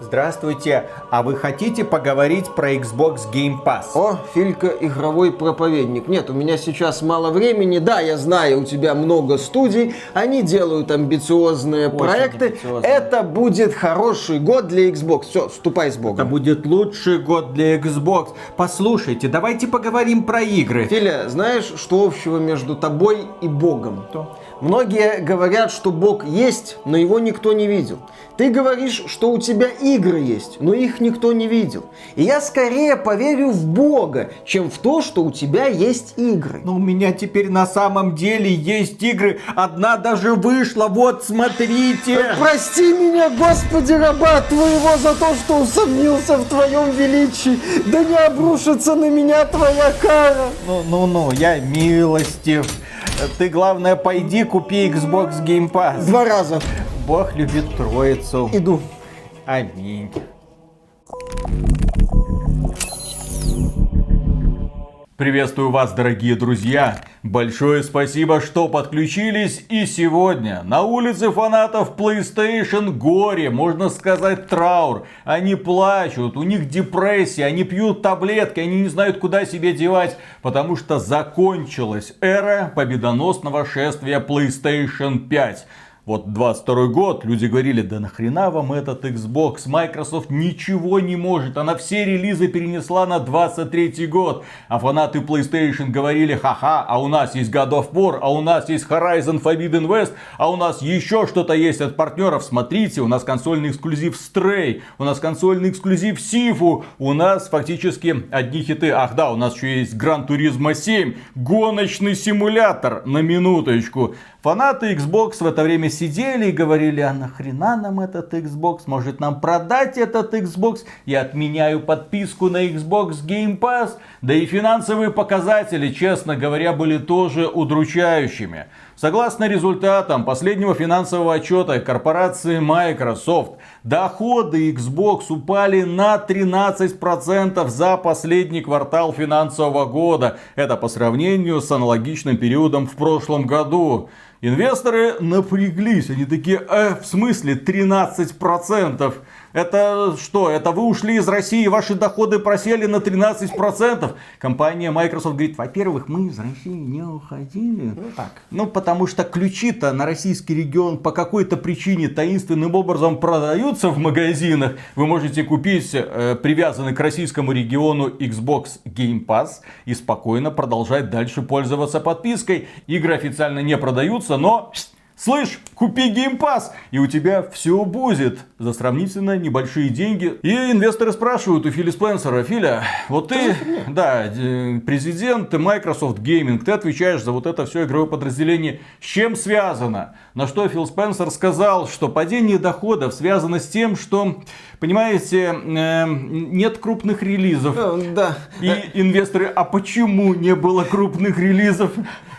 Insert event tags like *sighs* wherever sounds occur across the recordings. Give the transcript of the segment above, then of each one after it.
Здравствуйте, а вы хотите поговорить про Xbox Game Pass? О, Филька, игровой проповедник. Нет, у меня сейчас мало времени. Да, я знаю, у тебя много студий, они делают амбициозные Очень проекты. амбициозные. Это будет хороший год для Xbox. Все, ступай с Это Богом. будет лучший год для Xbox. Послушайте, давайте поговорим про игры. Филя, знаешь, что общего между тобой и Богом? Что? Многие говорят, что Бог есть, но его никто не видел. Ты говоришь, что у тебя игры есть, но их никто не видел. И я скорее поверю в Бога, чем в то, что у тебя есть игры. Но у меня теперь на самом деле есть игры. Одна даже вышла. Вот, смотрите. Прости меня, Господи, раба твоего, за то, что усомнился в твоем величии. Да не обрушится на меня твоя кара. Ну, ну, ну, я милостив. Ты, главное, пойди купи Xbox Game Pass. Два раза. Бог любит троицу. Иду. Аминь. Приветствую вас, дорогие друзья! Большое спасибо, что подключились. И сегодня на улице фанатов PlayStation горе, можно сказать траур. Они плачут, у них депрессия, они пьют таблетки, они не знают, куда себе девать, потому что закончилась эра победоносного шествия PlayStation 5. Вот 22 год, люди говорили, да нахрена вам этот Xbox, Microsoft ничего не может, она все релизы перенесла на 23 год. А фанаты PlayStation говорили, ха-ха, а у нас есть God of War, а у нас есть Horizon Forbidden West, а у нас еще что-то есть от партнеров. Смотрите, у нас консольный эксклюзив Stray, у нас консольный эксклюзив Сифу, у нас фактически одни хиты. Ах да, у нас еще есть Gran Turismo 7, гоночный симулятор, на минуточку. Фанаты Xbox в это время сидели и говорили, а нахрена нам этот Xbox? Может нам продать этот Xbox? Я отменяю подписку на Xbox Game Pass. Да и финансовые показатели, честно говоря, были тоже удручающими. Согласно результатам последнего финансового отчета корпорации Microsoft, доходы Xbox упали на 13% за последний квартал финансового года. Это по сравнению с аналогичным периодом в прошлом году. Инвесторы напряглись, они такие, э, в смысле 13%? Это что, это вы ушли из России, ваши доходы просели на 13%? Компания Microsoft говорит, во-первых, мы из России не уходили. Ну так. Ну, потому что ключи-то на российский регион по какой-то причине таинственным образом продаются в магазинах. Вы можете купить э, привязанный к российскому региону Xbox Game Pass и спокойно продолжать дальше пользоваться подпиской. Игры официально не продаются, но... Слышь, купи Pass, и у тебя все будет за сравнительно небольшие деньги. И инвесторы спрашивают у Фили Спенсера, Филя, вот ты, да, э, президент Microsoft Gaming, ты отвечаешь за вот это все игровое подразделение. С чем связано? На что Фил Спенсер сказал, что падение доходов связано с тем, что, понимаете, э, нет крупных релизов. Э, Да. И инвесторы, а почему не было крупных релизов?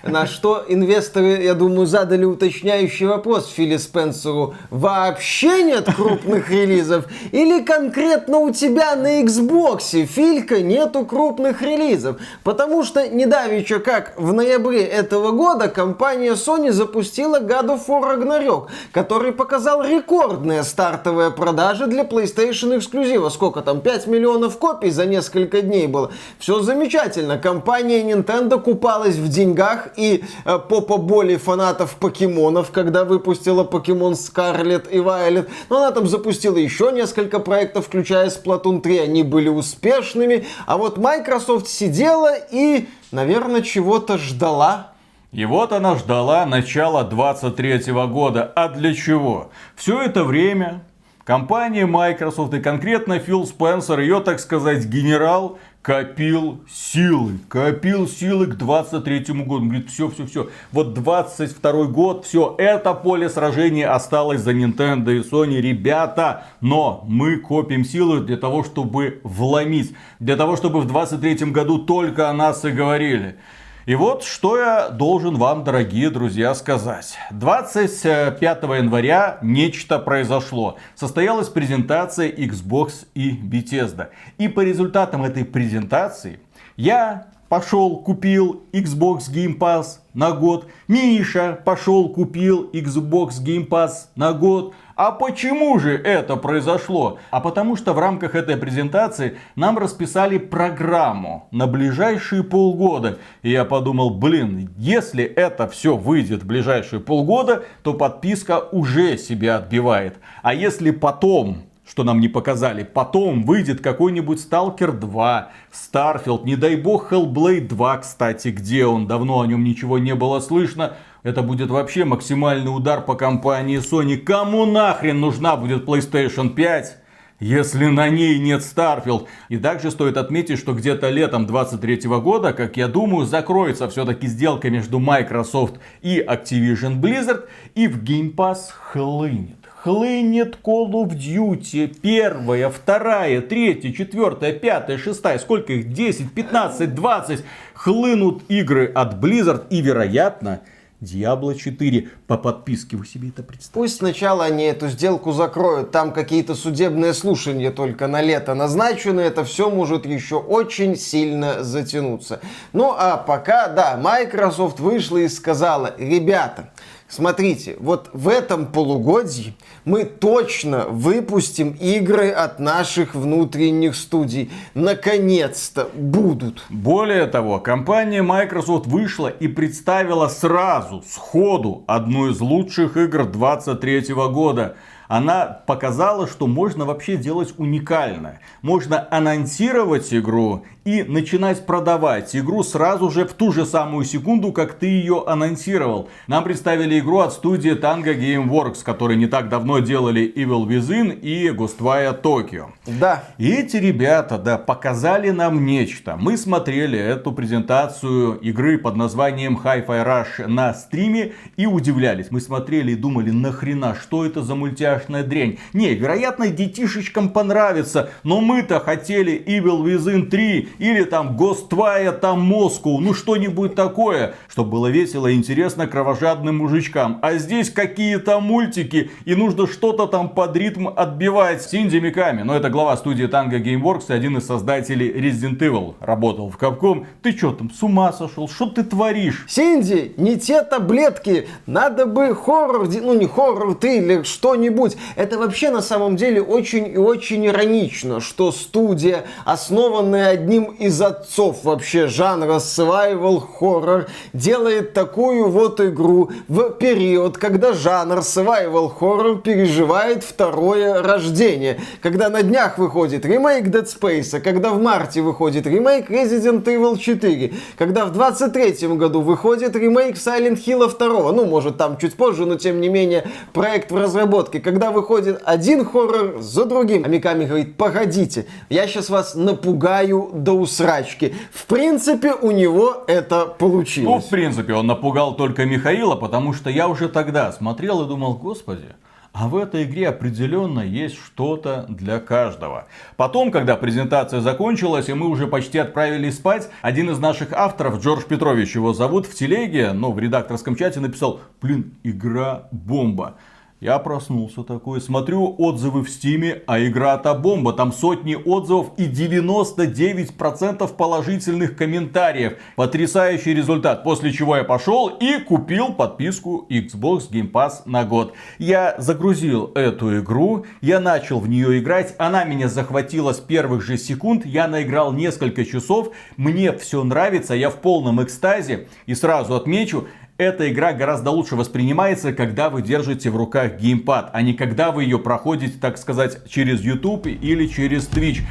На что инвесторы, я думаю, задали уточняющий вопрос Филе Спенсеру. Вообще нет крупных релизов? Или конкретно у тебя на Xbox, Филька, нету крупных релизов? Потому что недавеча, как в ноябре этого года, компания Sony запустила God of War Ragnarok, который показал рекордные стартовые продажи для PlayStation эксклюзива. Сколько там? 5 миллионов копий за несколько дней было. Все замечательно. Компания Nintendo купалась в деньгах и э, по поболи фанатов покемонов, когда выпустила покемон Scarlet и Violet. Но она там запустила еще несколько проектов, включая Splatoon 3. Они были успешными. А вот Microsoft сидела и, наверное, чего-то ждала. И вот она ждала начала 23 года. А для чего? Все это время компания Microsoft и конкретно Фил Спенсер, ее, так сказать, генерал, копил силы. Копил силы к 23 году. Он говорит, все, все, все. Вот 22 год, все, это поле сражения осталось за Nintendo и Sony. Ребята, но мы копим силы для того, чтобы вломить. Для того, чтобы в 23 году только о нас и говорили. И вот что я должен вам, дорогие друзья, сказать. 25 января нечто произошло. Состоялась презентация Xbox и Bethesda. И по результатам этой презентации я пошел, купил Xbox Game Pass на год. Миша пошел, купил Xbox Game Pass на год. А почему же это произошло? А потому что в рамках этой презентации нам расписали программу на ближайшие полгода. И я подумал, блин, если это все выйдет в ближайшие полгода, то подписка уже себя отбивает. А если потом что нам не показали. Потом выйдет какой-нибудь Stalker 2, Starfield, не дай бог Hellblade 2, кстати, где он, давно о нем ничего не было слышно. Это будет вообще максимальный удар по компании Sony. Кому нахрен нужна будет PlayStation 5? если на ней нет Starfield. И также стоит отметить, что где-то летом 23 года, как я думаю, закроется все-таки сделка между Microsoft и Activision Blizzard, и в Game Pass хлынет хлынет Call of Duty. Первая, вторая, третья, четвертая, пятая, шестая. Сколько их? 10, 15, 20. Хлынут игры от Blizzard. И, вероятно, Diablo 4 по подписке. Вы себе это представляете? Пусть сначала они эту сделку закроют. Там какие-то судебные слушания только на лето назначены. Это все может еще очень сильно затянуться. Ну а пока, да, Microsoft вышла и сказала, ребята, Смотрите, вот в этом полугодии мы точно выпустим игры от наших внутренних студий. Наконец-то будут. Более того, компания Microsoft вышла и представила сразу, сходу, одну из лучших игр 23 года – она показала, что можно вообще делать уникальное. Можно анонсировать игру и начинать продавать игру сразу же в ту же самую секунду, как ты ее анонсировал. Нам представили игру от студии Tango Gameworks, которые не так давно делали Evil Within и Ghostwire Tokyo. Да. И эти ребята, да, показали нам нечто. Мы смотрели эту презентацию игры под названием Hi-Fi Rush на стриме и удивлялись. Мы смотрели и думали, нахрена, что это за мультяшная дрянь. Не, вероятно, детишечкам понравится, но мы-то хотели Evil Within 3 или там Гоствая, там Москву, ну что-нибудь такое, чтобы было весело и интересно кровожадным мужичкам. А здесь какие-то мультики, и нужно что-то там под ритм отбивать. Синди Миками, но это глава студии Tango Gameworks один из создателей Resident Evil, работал в Capcom. Ты что там, с ума сошел? Что ты творишь? Синди, не те таблетки. Надо бы хоррор, ну не хоррор, триллер, что-нибудь. Это вообще на самом деле очень и очень иронично, что студия, основанная одним из отцов вообще жанра survival horror делает такую вот игру в период, когда жанр survival horror переживает второе рождение. Когда на днях выходит ремейк Dead Space, когда в марте выходит ремейк Resident Evil 4, когда в 23 году выходит ремейк Silent Hill 2, ну может там чуть позже, но тем не менее проект в разработке, когда выходит один хоррор за другим. А Миками говорит, погодите, я сейчас вас напугаю до усрачки. В принципе, у него это получилось. Ну, в принципе, он напугал только Михаила, потому что я уже тогда смотрел и думал, господи, а в этой игре определенно есть что-то для каждого. Потом, когда презентация закончилась, и мы уже почти отправились спать, один из наших авторов, Джордж Петрович его зовут, в телеге, ну, в редакторском чате написал, блин, игра бомба. Я проснулся такой, смотрю отзывы в стиме, а игра-то бомба. Там сотни отзывов и 99% положительных комментариев. Потрясающий результат. После чего я пошел и купил подписку Xbox Game Pass на год. Я загрузил эту игру, я начал в нее играть. Она меня захватила с первых же секунд. Я наиграл несколько часов. Мне все нравится, я в полном экстазе. И сразу отмечу, эта игра гораздо лучше воспринимается, когда вы держите в руках геймпад, а не когда вы ее проходите, так сказать, через YouTube или через Twitch.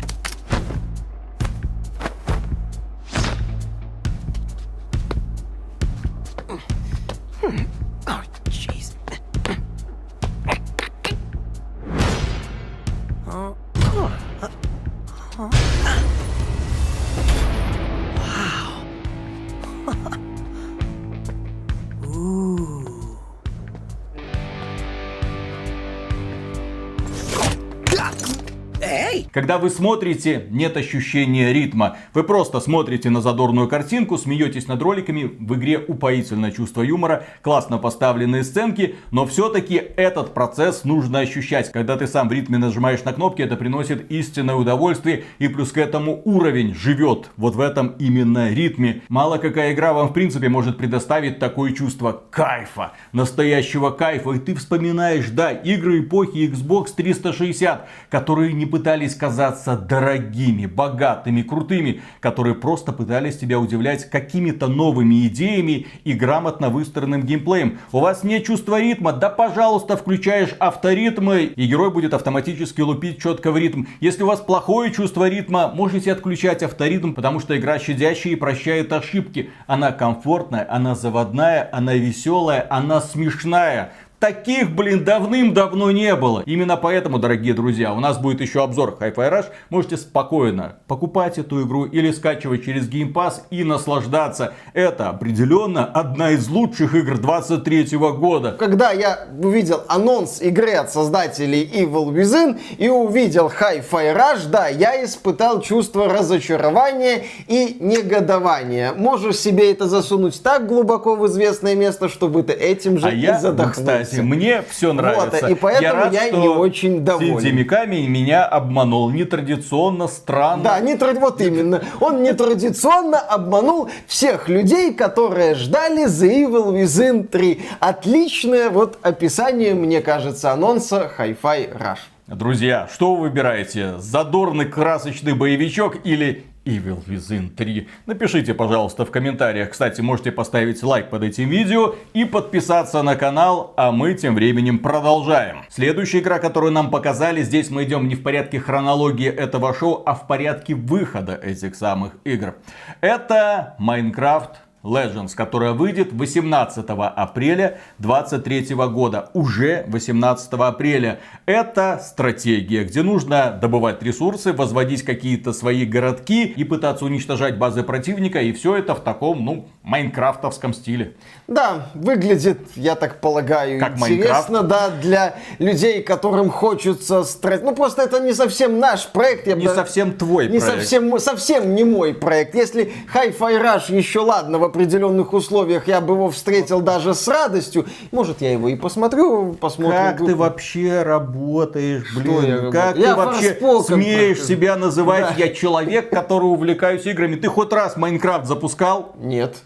Когда вы смотрите, нет ощущения ритма. Вы просто смотрите на задорную картинку, смеетесь над роликами, в игре упоительное чувство юмора, классно поставленные сценки, но все-таки этот процесс нужно ощущать. Когда ты сам в ритме нажимаешь на кнопки, это приносит истинное удовольствие, и плюс к этому уровень живет вот в этом именно ритме. Мало какая игра вам в принципе может предоставить такое чувство кайфа, настоящего кайфа, и ты вспоминаешь, да, игры эпохи Xbox 360, которые не пытались казаться дорогими, богатыми, крутыми, которые просто пытались тебя удивлять какими-то новыми идеями и грамотно выстроенным геймплеем. У вас нет чувства ритма? Да пожалуйста, включаешь авторитмы, и герой будет автоматически лупить четко в ритм. Если у вас плохое чувство ритма, можете отключать авторитм, потому что игра щадящая и прощает ошибки. Она комфортная, она заводная, она веселая, она смешная. Таких, блин, давным-давно не было. Именно поэтому, дорогие друзья, у нас будет еще обзор Hi-Fi Rush. Можете спокойно покупать эту игру или скачивать через Game Pass и наслаждаться. Это определенно одна из лучших игр 23 года. Когда я увидел анонс игры от создателей Evil Within и увидел Hi-Fi Rush, да, я испытал чувство разочарования и негодования. Можешь себе это засунуть так глубоко в известное место, чтобы ты этим же А и я, задохнулся. кстати, мне все нравится. и поэтому рад, я что не очень доволен. Синди Миками меня обманул. Нетрадиционно, странно. Да, не тради- вот именно. Он нетрадиционно обманул всех людей, которые ждали The Evil Within 3. Отличное вот описание, мне кажется, анонса Hi-Fi Rush. Друзья, что вы выбираете? Задорный красочный боевичок или Evil Within 3? Напишите, пожалуйста, в комментариях. Кстати, можете поставить лайк под этим видео и подписаться на канал, а мы тем временем продолжаем. Следующая игра, которую нам показали, здесь мы идем не в порядке хронологии этого шоу, а в порядке выхода этих самых игр. Это Minecraft Legends, которая выйдет 18 апреля 2023 года. Уже 18 апреля. Это стратегия, где нужно добывать ресурсы, возводить какие-то свои городки и пытаться уничтожать базы противника. И все это в таком, ну, майнкрафтовском стиле. Да, выглядит, я так полагаю, Как интересно, да, для людей, которым хочется страсть. Ну, просто это не совсем наш проект. Я Не бы- совсем твой Не проект. совсем, совсем не мой проект. Если Hi-Fi Rush еще ладно, в определенных условиях я бы его встретил даже с радостью. Может, я его и посмотрю, посмотрим. Как Тут- ты вообще работаешь, блин? я как Я ты вообще смеешь прохожу. себя называть? Да. Я человек, который увлекаюсь играми. Ты хоть раз Minecraft запускал? Нет.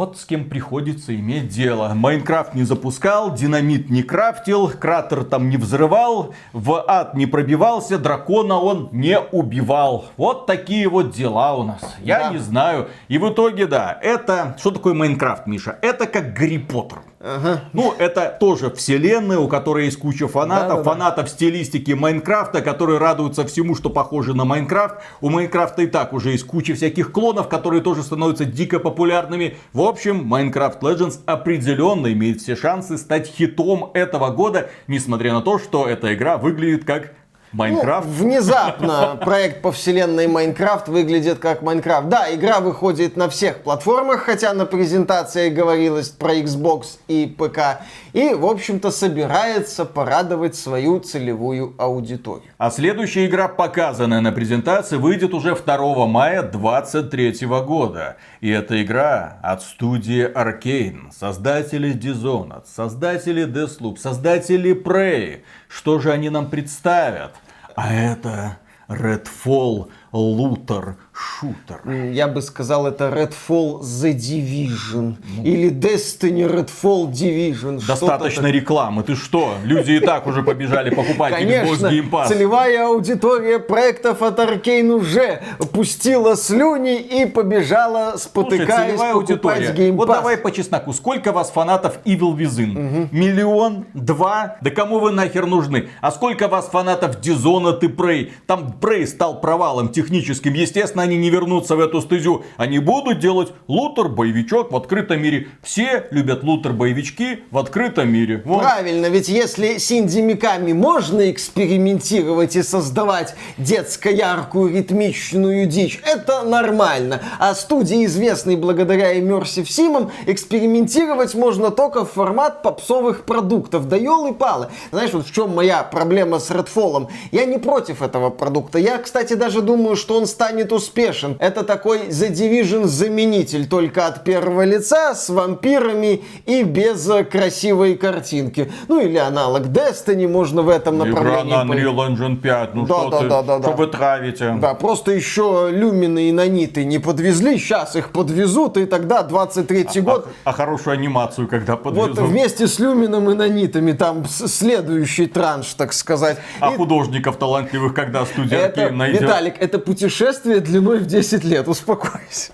Вот с кем приходится иметь дело. Minecraft не запускал, динамит не крафтил, кратер там не взрывал, в ад не пробивался, дракона он не убивал. Вот такие вот дела у нас. Я Да. не знаю. И в итоге, да, это... Что такое Minecraft, Миша? Это как Гарри Поттер. Ага. Ну, это тоже вселенная, у которой есть куча фанатов. Да-да-да. Фанатов стилистики Minecraft а, которые радуются всему, что похоже на Minecraft. У Minecraft а и так уже есть куча всяких клонов, которые тоже становятся дико популярными. В общем, Minecraft Legends определенно имеет все шансы стать хитом этого года, несмотря на то, что эта игра выглядит как Майнкрафт. Ну, внезапно проект по вселенной Майнкрафт выглядит как Майнкрафт. Да, игра выходит на всех платформах, хотя на презентации говорилось про Xbox и ПК. И, в общем-то, собирается порадовать свою целевую аудиторию. А следующая игра, показанная на презентации, выйдет уже 2 мая 2023 года. И эта игра от студии Arkane, создатели Dishonored, создатели Deathloop, создатели Prey. Что же они нам представят? А это Redfall Shooter. М, Я бы сказал, это Redfall The Division. Или Destiny Redfall Division. Достаточно рекламы. Ты что? Люди и так уже побежали покупать Конечно, Game Pass. целевая аудитория проектов от Arkane уже пустила слюни и побежала, Слушай, спотыкаясь, целевая покупать аудитория. Game Вот Pass. давай по чесноку. Сколько вас фанатов Evil Within? Миллион? Два? Да кому вы нахер нужны? А сколько вас фанатов Dishonored и Prey? Там Prey стал провалом. Техническим. Естественно, они не вернутся в эту стезю. Они будут делать лутер-боевичок в открытом мире. Все любят лутер-боевички в открытом мире. Вот. Правильно, ведь если Синди Миками можно экспериментировать и создавать детско-яркую ритмичную дичь, это нормально. А студии, известные благодаря Immersive Sim, экспериментировать можно только в формат попсовых продуктов. Да елы-палы. Знаешь, вот в чем моя проблема с Redfall? Я не против этого продукта. Я, кстати, даже думаю, что он станет успешен. Это такой The Division заменитель, только от первого лица, с вампирами и без красивой картинки. Ну или аналог Destiny можно в этом направлении. Игра на Unreal Engine 5. Ну да, что да, ты, да, да, что да. вы травите? Да, просто еще люмины и наниты не подвезли, сейчас их подвезут, и тогда 23-й год. А, а хорошую анимацию, когда подвезут. Вот вместе с люмином и нанитами, там следующий транш, так сказать. А И художников талантливых, когда студентки это, найдет. Виталик, это путешествие длиной в 10 лет, успокойся.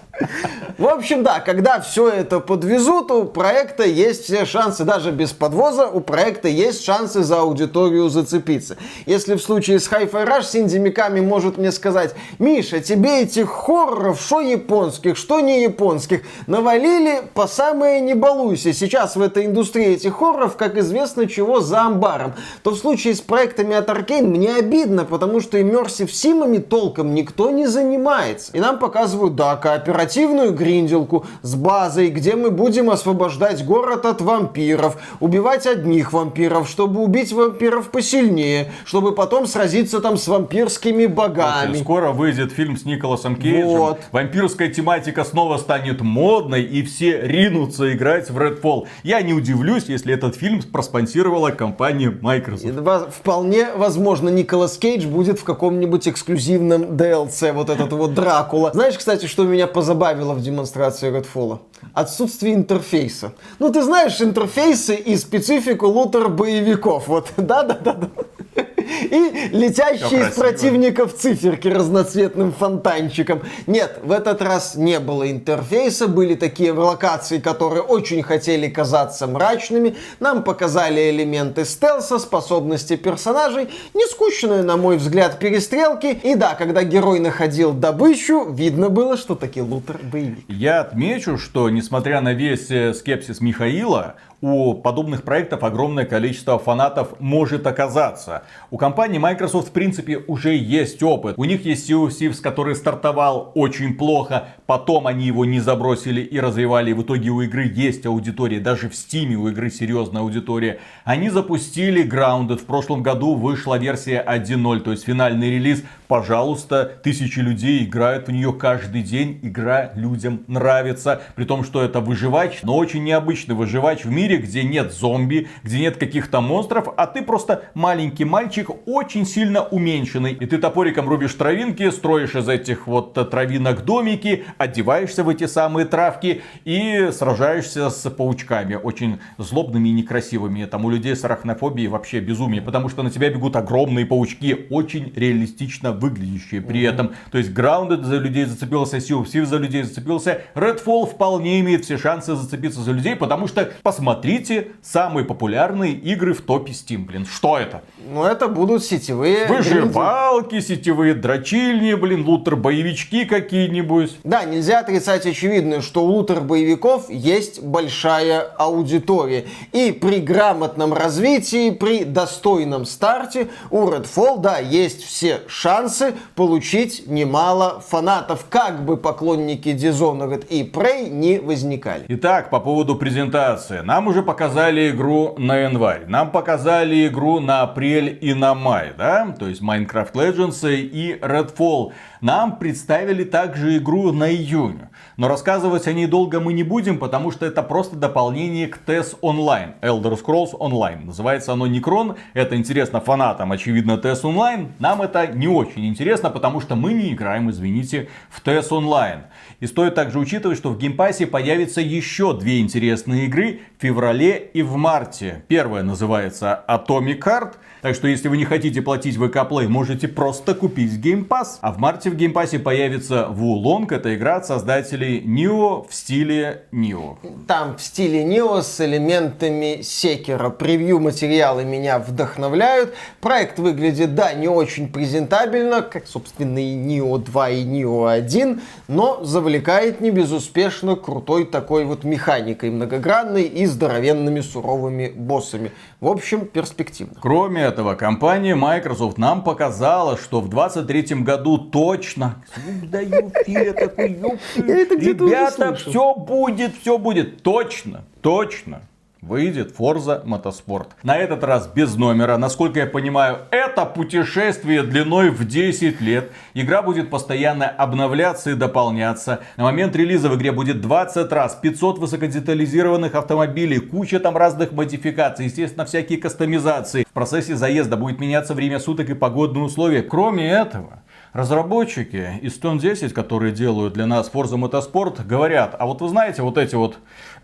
В общем, да, когда все это подвезут, у проекта есть все шансы, даже без подвоза, у проекта есть шансы за аудиторию зацепиться. Если в случае с Hi-Fi Rush Синди Миками может мне сказать, Миша, тебе этих хорроров, что японских, что не японских, навалили по самое не балуйся. Сейчас в этой индустрии этих хорроров, как известно, чего за амбаром. То в случае с проектами от Arkane мне обидно, потому что Immersive Симами толком никто не занимается. И нам показывают, да, кооперативную гринделку с базой, где мы будем освобождать город от вампиров, убивать одних вампиров, чтобы убить вампиров посильнее, чтобы потом сразиться там с вампирскими богами. Скоро выйдет фильм с Николасом Кейджем. Вот. Вампирская тематика снова станет модной, и все ринутся играть в Redfall. Я не удивлюсь, если этот фильм проспонсировала компания Microsoft. Вполне возможно, Николас Кейдж будет в каком-нибудь эксклюзивном DLC, вот этот вот Дракула. Знаешь, кстати, что меня позабавило в демонстрации Redfall? Отсутствие интерфейса. Ну, ты знаешь интерфейсы и специфику лутер-боевиков. Вот, *laughs* да-да-да. И летящие из красиво. противников циферки разноцветным фонтанчиком. Нет, в этот раз не было интерфейса. Были такие локации, которые очень хотели казаться мрачными. Нам показали элементы стелса, способности персонажей. Не скучные, на мой взгляд, перестрелки. И да, когда герой находил добычу, видно было, что таки лутер боевик. Я отмечу, что несмотря на весь э, скепсис Михаила, у подобных проектов огромное количество фанатов может оказаться. У компании Microsoft, в принципе, уже есть опыт. У них есть Sea of Thieves, который стартовал очень плохо, потом они его не забросили и развивали. В итоге у игры есть аудитория, даже в Steam у игры серьезная аудитория. Они запустили Grounded, в прошлом году вышла версия 1.0, то есть финальный релиз. Пожалуйста, тысячи людей играют в нее каждый день. Игра людям нравится. При том, что это выживач, но очень необычный выживач в мире, где нет зомби, где нет каких-то монстров, а ты просто маленький мальчик, очень сильно уменьшенный. И ты топориком рубишь травинки, строишь из этих вот э, травинок домики, одеваешься в эти самые травки и сражаешься с паучками. Очень злобными и некрасивыми. Там у людей с арахнофобией вообще безумие, потому что на тебя бегут огромные паучки, очень реалистично выглядящие при этом. То есть Grounded за людей зацепился, Sea of Thieves за людей зацепился, Redfall вполне имеет все шансы зацепиться за людей, потому что посмотрите самые популярные игры в топе Steam, блин, что это? Но это будут сетевые... Выживалки, сетевые дрочильни, блин, лутер-боевички какие-нибудь. Да, нельзя отрицать очевидное, что у лутер-боевиков есть большая аудитория. И при грамотном развитии, при достойном старте у Redfall, да, есть все шансы получить немало фанатов, как бы поклонники Dishonored и Prey не возникали. Итак, по поводу презентации. Нам уже показали игру на январь. Нам показали игру на апрель и на май, да? То есть Minecraft Legends и Redfall. Нам представили также игру на июнь. Но рассказывать о ней долго мы не будем, потому что это просто дополнение к TES Online. Elder Scrolls Online. Называется оно Necrom. Это интересно фанатам, очевидно, TES Online. Нам это не очень интересно, потому что мы не играем, извините, в TES Online. И стоит также учитывать, что в Game Pass е появится еще две интересные игры в феврале и в марте. Первая называется Atomic Heart. Так что, если вы не хотите платить VK Play, можете просто купить Game. А в марте в Pass появится Wulong. Это игра от создателей Nioh в стиле Nioh. Там в стиле Nioh с элементами секера. Превью материалы меня вдохновляют. Проект выглядит, да, не очень презентабельно, как, собственно, и Nioh 2 и Nioh 1, но завлекает не безуспешно крутой такой вот механикой многогранной и здоровенными суровыми боссами. В общем, перспективно. Кроме этого, компания Microsoft нам показала, что в 23 году точно... Даю Филя такой, Ребята, все будет, все будет. Точно, точно выйдет Forza Motorsport. На этот раз без номера. Насколько я понимаю, это путешествие длиной в 10 лет. Игра будет постоянно обновляться и дополняться. На момент релиза в игре будет 20 раз, 500 высокодетализированных автомобилей, куча там разных модификаций, естественно, всякие кастомизации. В процессе заезда будет меняться время суток и погодные условия. Кроме этого, Разработчики из Stone 10, которые делают для нас Forza Motorsport, говорят, а вот вы знаете, вот эти вот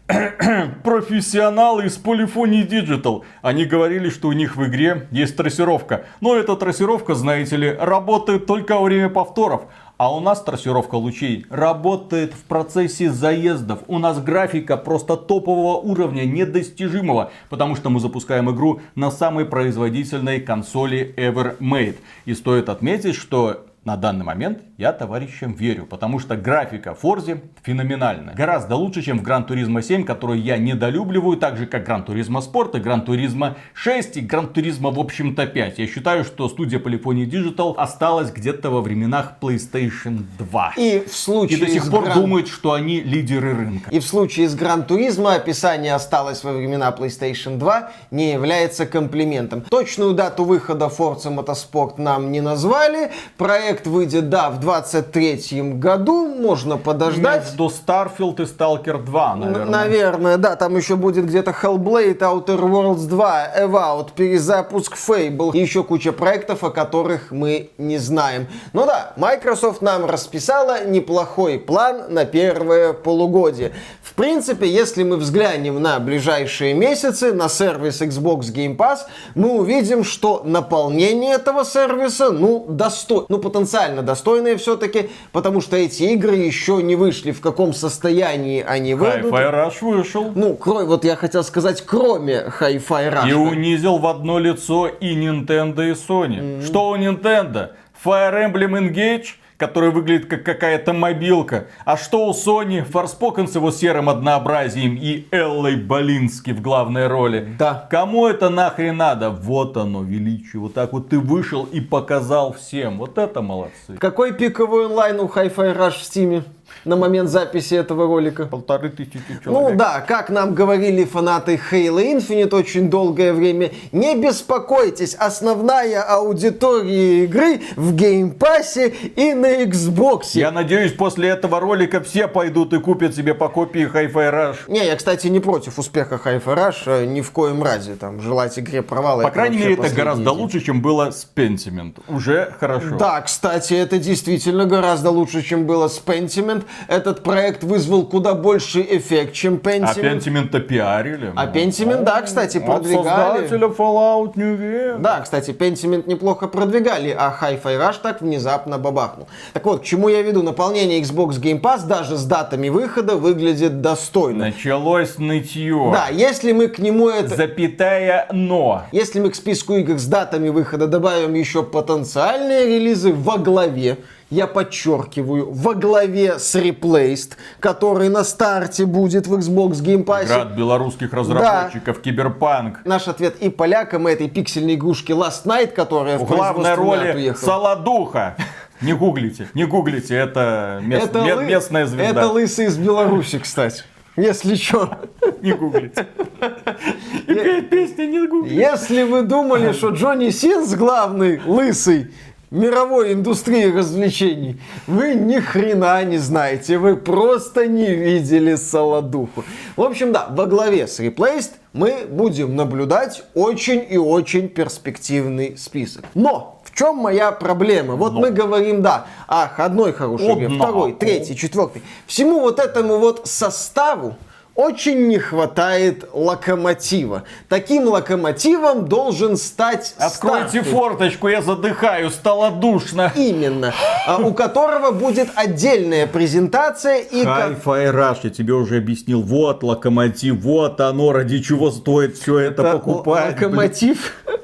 *clears throat* профессионалы из Polyphony Digital. Они говорили, что у них в игре есть трассировка. Но эта трассировка, знаете ли, работает только во время повторов. А у нас трассировка лучей работает в процессе заездов. У нас графика просто топового уровня, недостижимого. Потому что мы запускаем игру на самой производительной консоли ever made. И стоит отметить, что на данный момент я товарищам верю, потому что графика Форзи феноменальная. Гораздо лучше, чем в Gran Turismo 7, которую я недолюбливаю, так же как Gran Turismo Sport и Gran Turismo 6 и Gran Turismo в общем-то 5. Я считаю, что студия Polyphony Digital осталась где-то во временах PlayStation 2. И в случае И до сих пор Gran... думают, что они лидеры рынка. И в случае с Gran Turismo описание осталось во времена PlayStation 2 не является комплиментом. Точную дату выхода Forza Motorsport нам не назвали. Проект проект выйдет, да, в 23 году, можно подождать. Между Starfield и Stalker 2, наверное. Н- наверное, да, там еще будет где-то Hellblade, Outer Worlds 2, Evout, перезапуск Fable и еще куча проектов, о которых мы не знаем. Ну да, Microsoft нам расписала неплохой план на первое полугодие. В принципе, если мы взглянем на ближайшие месяцы, на сервис Xbox Game Pass, мы увидим, что наполнение этого сервиса, ну, достойно, ну, потенциально достойное все-таки, потому что эти игры еще не вышли, в каком состоянии они выйдут. Hi-Fi Rush вышел. Ну, кроме, вот я хотел сказать, кроме Hi-Fi Rush. И унизил в одно лицо и Nintendo, и Sony. Mm-hmm. Что у Nintendo? Fire Emblem Engage который выглядит как какая-то мобилка. А что у Sony? Форспокен с его серым однообразием и Эллой Болински в главной роли. Да. Кому это нахрен надо? Вот оно, величие. Вот так вот ты вышел и показал всем. Вот это молодцы. Какой пиковый онлайн у Hi-Fi Rush в Стиме? На момент записи этого ролика. Полторы тысячи человек. Ну да, как нам говорили фанаты Halo Infinite очень долгое время, не беспокойтесь, основная аудитория игры в Game Pass е и на Xbox. Я надеюсь, после этого ролика все пойдут и купят себе по копии Hi-Fi Rush. Не, я, кстати, не против успеха Hi-Fi Rush, э, ни в коем разе, там, желать игре провала. По крайней мере, это гораздо день. лучше, чем было с Pentiment. Уже хорошо. Да, кстати, это действительно гораздо лучше, чем было с Pentiment этот проект вызвал куда больше эффект, чем Pentiment. А Pentiment-то пиарили. А Pentiment, да, кстати, продвигали. От создателя Fallout New Vegas. Да, кстати, Pentiment неплохо продвигали, а Hi-Fi Rush так внезапно бабахнул. Так вот, к чему я веду? Наполнение Xbox Game Pass даже с датами выхода выглядит достойно. Началось нытье. Да, если мы к нему это... Запятая но. Если мы к списку игр с датами выхода добавим еще потенциальные релизы во главе, я подчеркиваю, во главе с Replaced, который на старте будет в Xbox Game Pass. Игра от белорусских разработчиков, да. Киберпанк. Наш ответ и полякам, и этой пиксельной игрушки Last Night, которая в, главной роли уехала. Солодуха. Не гуглите, не гуглите, это, мест, это ме- местная звезда. Это лысый из Беларуси, кстати. Если что. Не гуглите. Какая песня не гуглите. Если вы думали, что Джонни Синс главный, лысый, мировой индустрии развлечений. Вы ни хрена не знаете, вы просто не видели Солодуху. В общем, да, во главе с Replaced мы будем наблюдать очень и очень перспективный список. Но в чем моя проблема? Вот Но. мы говорим, да, ах, одной хорошей игре, второй, третий, четвертый. Всему вот этому вот составу очень не хватает локомотива. Таким локомотивом должен стать Откройте Starfield. форточку, я задыхаю, стало душно. Именно. А, У которого будет отдельная презентация и... Hi-Fi Rush, я тебе уже объяснил. Вот локомотив, вот оно, ради чего стоит все это, Это покупать. блин.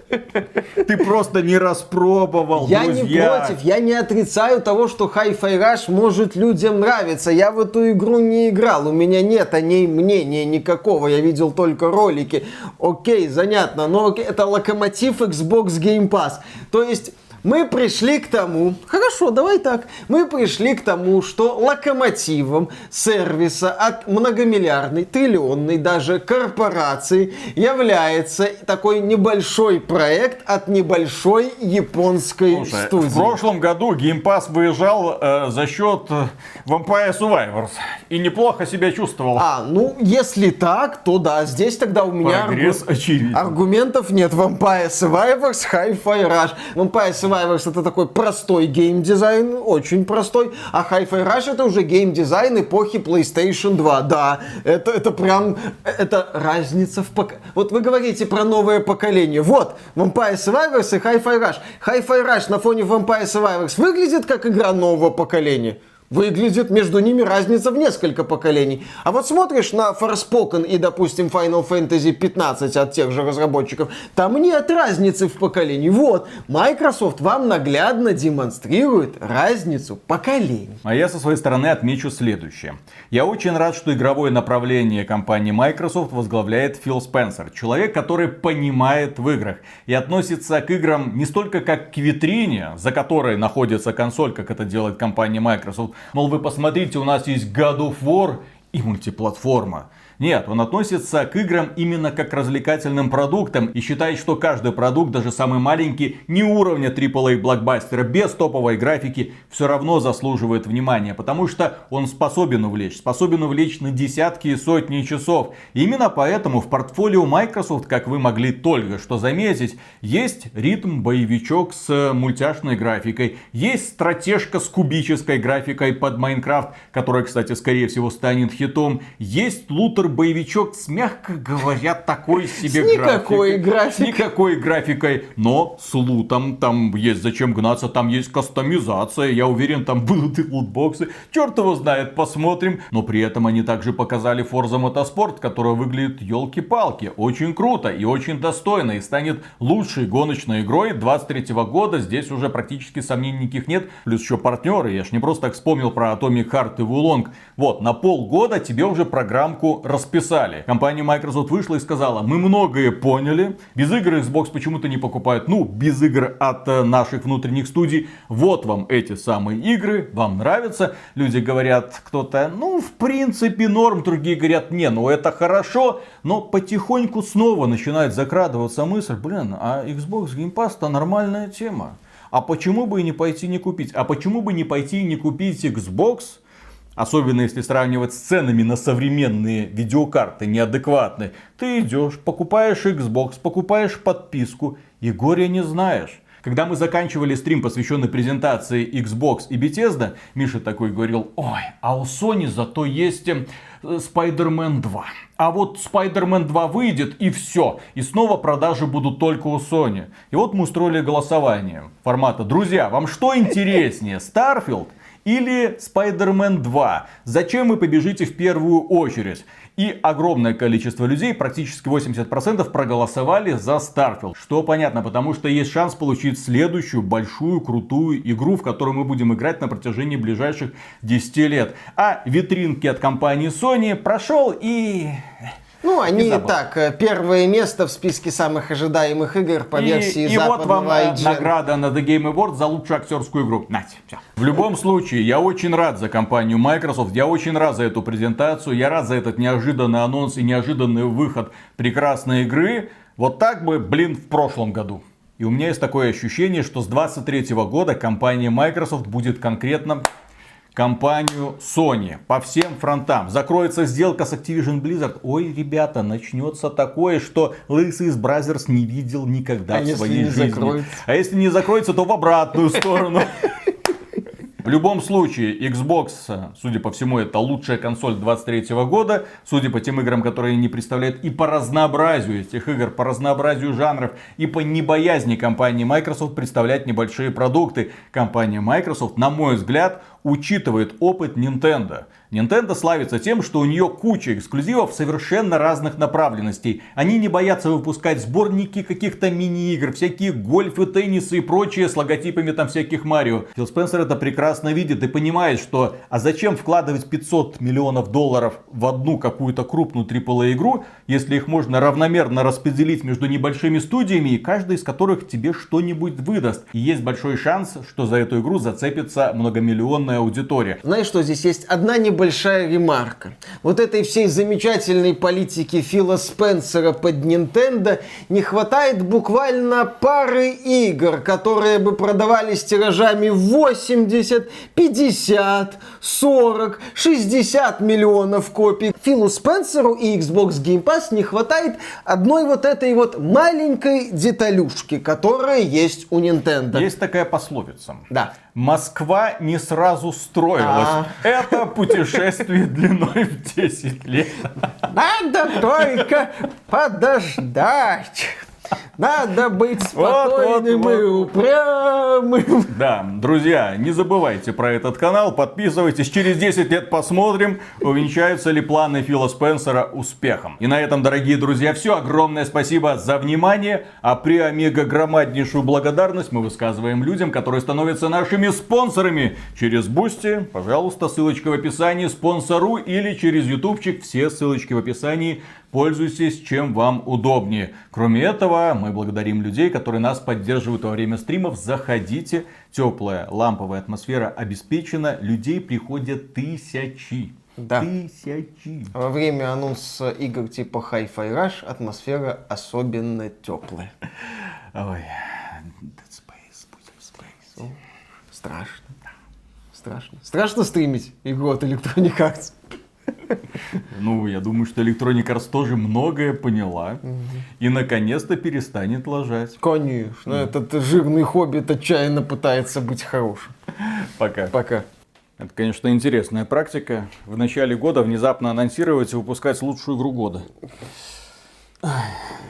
Ты просто не распробовал, Я не друзья. против, я не отрицаю того, что Hi-Fi Rush может людям нравиться. Я в эту игру не играл, у меня нет о ней мнения никакого, я видел только ролики. Окей, занятно, но это локомотив Xbox Game Pass. То есть... Мы пришли к тому, хорошо, давай так, мы пришли к тому, что локомотивом сервиса от многомиллиардной, триллионной даже корпорации является такой небольшой проект от небольшой японской Слушай, студии. в прошлом году Game Pass выезжал э, за счет э, Vampire Survivors и неплохо себя чувствовал. А, ну, если так, то да, здесь тогда у меня аргу- очевиден. аргументов нет. Vampire Survivors, Hi-Fi Rush. Vampire Survivors это такой простой геймдизайн, очень простой, а Hi-Fi Rush это уже геймдизайн эпохи PlayStation 2. Да, это, это прям, это разница в пок... Вот вы говорите про новое поколение. Вот, Vampire Survivors и Hi-Fi Rush. Hi-Fi Rush на фоне Vampire Survivors выглядит как игра нового поколения. Выглядит между ними разница в несколько поколений. А вот смотришь на Forspoken и, допустим, Final Fantasy 15 от тех же разработчиков, там нет разницы в поколении. Вот, Microsoft вам наглядно демонстрирует разницу поколений. А я со своей стороны отмечу следующее. Я очень рад, что игровое направление компании Microsoft возглавляет Фил Спенсер. Человек, который понимает в играх и относится к играм не столько как к витрине, за которой находится консоль, как это делает компания Microsoft. Мол, вы посмотрите, у нас есть God of War и мультиплатформа. Нет, он относится к играм именно как к развлекательным продуктам и считает, что каждый продукт, даже самый маленький, не уровня AAA блокбастера, без топовой графики, все равно заслуживает внимания, потому что он способен увлечь, способен увлечь на десятки и сотни часов. И именно поэтому в портфолио Microsoft, как вы могли только что заметить, есть ритм-боевичок с мультяшной графикой, есть стратежка с кубической графикой под Майнкрафт, которая, кстати, скорее всего станет хитом, есть лутер-боевичок с, мягко говоря, такой себе С никакой графикой. С никакой графикой, но с лутом, там есть зачем гнаться, там есть кастомизация, я уверен, там будут и лутбоксы, черт его знает, посмотрим. Но при этом они также показали Forza Motorsport, которая выглядит елки-палки, очень круто и очень достойно, и станет лучшей гоночной игрой 23 года, здесь уже практически сомнений никаких нет, плюс еще партнеры, я ж не просто так вспомнил про Atomic Heart и Wulong, вот, на полгода тебе уже программку расписали. Компания Microsoft вышла и сказала, мы многое поняли, без игр Xbox почему-то не покупают, ну, без игр от э, наших внутренних студий, вот вам эти самые игры, вам нравятся, люди говорят, кто-то, ну, в принципе, норм, другие говорят, не, ну, это хорошо, но потихоньку снова начинает закрадываться мысль, блин, а Xbox Game Pass это нормальная тема. А почему бы и не пойти не купить? А почему бы не пойти и не купить Xbox? Особенно если сравнивать с ценами на современные видеокарты неадекватные. Ты идешь, покупаешь Xbox, покупаешь подписку и горя не знаешь. Когда мы заканчивали стрим, посвященный презентации Xbox и Bethesda, Миша такой говорил, ой, а у Sony зато есть э, Spider-Man 2. А вот Spider-Man 2 выйдет и все. И снова продажи будут только у Sony. И вот мы устроили голосование формата, друзья, вам что интереснее, Starfield или Spider-Man 2. Зачем вы побежите в первую очередь? И огромное количество людей, практически 80% проголосовали за Starfield. Что понятно, потому что есть шанс получить следующую большую крутую игру, в которую мы будем играть на протяжении ближайших 10 лет. А витринки от компании Sony прошел и... Ну, они так, э, первое место в списке самых ожидаемых игр по И, версии и вот вам э, IGN. награда на The Game Awards за лучшую актерскую игру. Нате, всё. В любом случае, я очень рад за компанию Microsoft, я очень рад за эту презентацию, я рад за этот неожиданный анонс и неожиданный выход прекрасной игры. Вот так бы, блин, в прошлом году. И у меня есть такое ощущение, что с 23 года компания Microsoft будет конкретно компанию Sony по всем фронтам. Закроется сделка с Activision Blizzard. Ой, ребята, начнется такое, что лысый из Brazzers не видел никогда А в своей жизни. закроется? А если не закроется, то в обратную сторону. В любом случае, Xbox, судя по всему, это лучшая консоль 23 года, судя по тем играм, которые они представляют, и по разнообразию этих игр, по разнообразию жанров, и по небоязни компании Microsoft представлять небольшие продукты. Компания Microsoft, на мой взгляд, учитывает опыт Nintendo. Nintendo славится тем, что у нее куча эксклюзивов совершенно разных направленностей. Они не боятся выпускать сборники каких-то мини-игр, всякие гольфы, теннисы и прочее с логотипами там всяких Марио. Фил Спенсер это прекрасно видит и понимает, что а зачем вкладывать 500 миллионов долларов в одну какую-то крупную AAA игру, если их можно равномерно распределить между небольшими студиями, и каждая из которых тебе что-нибудь выдаст. И есть большой шанс, что за эту игру зацепится многомиллионная аудитория. Знаешь что, здесь есть одна небольшая ремарка. Вот этой всей замечательной политики Фила Спенсера под Nintendo не хватает буквально пары игр, которые бы продавались тиражами 80, 50, 40, 60 миллионов копий. Филу Спенсеру и Xbox Game Pass не хватает одной вот этой вот маленькой деталюшки, которая есть у Nintendo. Есть такая пословица. Да. Москва не сразу строилась. А. Это путешествие длиной в 10 лет. Надо только подождать. Надо быть Вот, вот, спокойным вот. и упрямым. Да, друзья, не забывайте про этот канал, подписывайтесь. Через 10 лет посмотрим, увенчаются ли планы Фила Спенсера успехом. И на этом, дорогие друзья, все. Огромное спасибо за внимание. А при омега громаднейшую благодарность мы высказываем людям, которые становятся нашими спонсорами. Через Бусти, пожалуйста, ссылочка в описании, спонсору или через ютубчик, все ссылочки в описании. Пользуйтесь, чем вам удобнее. Кроме этого, мы благодарим людей, которые нас поддерживают во время стримов. Заходите. Теплая ламповая атмосфера обеспечена. Людей приходят тысячи. Да. Тысячи. Во время анонса игр типа Hi-Fi Rush атмосфера особенно теплая. Ой. Dead Space, будет Space. Страшно. Страшно. Страшно стримить игру от Electronic Arts. Ну, я думаю, что Electronic Arts тоже многое поняла. И наконец-то перестанет лажать. Конечно. Этот жирный хоббит отчаянно пытается быть хорошим. Пока. Пока. Это, конечно, интересная практика. В начале года внезапно анонсировать и выпускать лучшую игру года.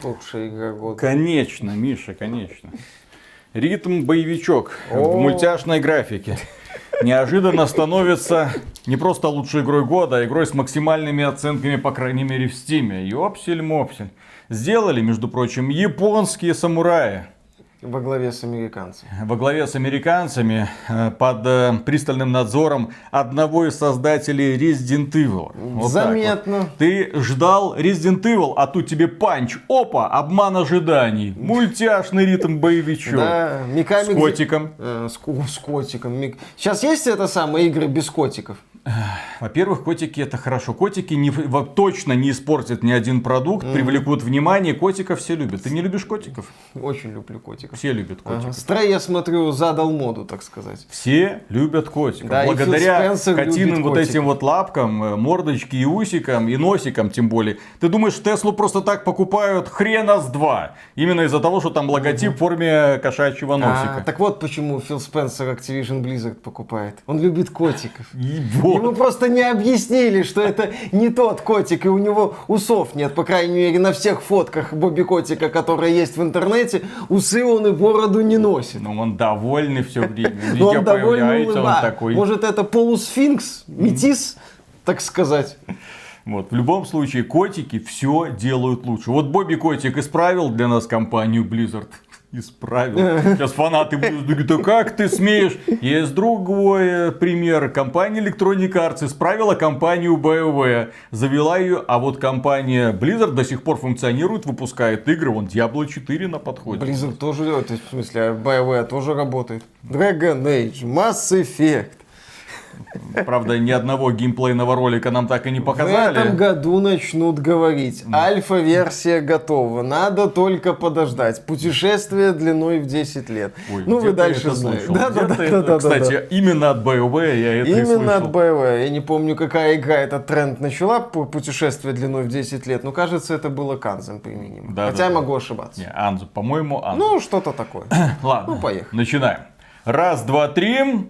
Лучшая игра года. Конечно, Миша, конечно. Ритм боевичок в О. мультяшной графике. Неожиданно становится не просто лучшей игрой года, а игрой с максимальными оценками, по крайней мере, в Стиме. Ёпсель-мопсель. Сделали, между прочим, японские самураи. Во главе с американцем. во главе с американцами э, под э, пристальным надзором одного из создателей Resident Evil. Вот Заметно. вот. Ты ждал Resident Evil, а тут тебе панч. Опа, обман ожиданий. Мультяшный ритм боевичок. Да, Миками... С котиком. Э, с, ко- с котиком. Мик- Сейчас есть это самое игры без котиков? *sighs* Во-первых, котики это хорошо. Котики не, в- во- точно не испортят ни один продукт, привлекут внимание. Котиков все любят. Ты не любишь котиков? Очень люблю котиков. Все любят котиков. Ага. Стрей, я смотрю, задал моду, так сказать. Все любят котиков. Да, Благодаря котиным вот котиков. этим вот лапкам, э, мордочке и усикам, и носикам тем более. Ты думаешь, Теслу просто так покупают хрена с два? Именно из-за того, что там логотип в форме кошачьего А, носика. так вот почему Фил Спенсер Activision Blizzard покупает. Он любит котиков. И вот. Ему просто не объяснили, что это не тот котик, и у него усов нет. По крайней мере, на всех фотках Бобби Котика, которые есть в интернете, усы он и бороду не носит. Ну, он довольный все время. *laughs* Но Везде он появляется, он такой. Может, это полусфинкс, метис, так сказать. Вот, в любом случае, котики все делают лучше. Вот Бобби Котик исправил для нас компанию Blizzard. Исправил. Сейчас фанаты будут говорить, да как ты смеешь? Есть другой пример. Компания Electronic Arts исправила компанию BioWare. Завела ее, а вот компания Blizzard до сих пор функционирует, выпускает игры. Вон Diablo 4 на подходе. Blizzard тоже, э, то есть, в смысле, BioWare тоже работает. Dragon Age, Mass Effect. Правда, ни одного геймплейного ролика нам так и не В этом показали. году начнут говорить. Альфа-версия готова. Надо только подождать. Путешествие длиной в 10 лет. Ой, ну, вы дальше знаете. Да, да, да, да, да, Кстати, да. именно от BioWare я это и Именно от слышал. BioWare. Я не помню, какая игра этот тренд начала, по путешествие длиной в 10 лет. Но кажется, это было Канзем применимо. Да, Хотя да, да. могу ошибаться. Не, Анзу, по-моему, Анзу. Ну, что-то такое. Ладно, ну, поехали. начинаем. Раз, два, три.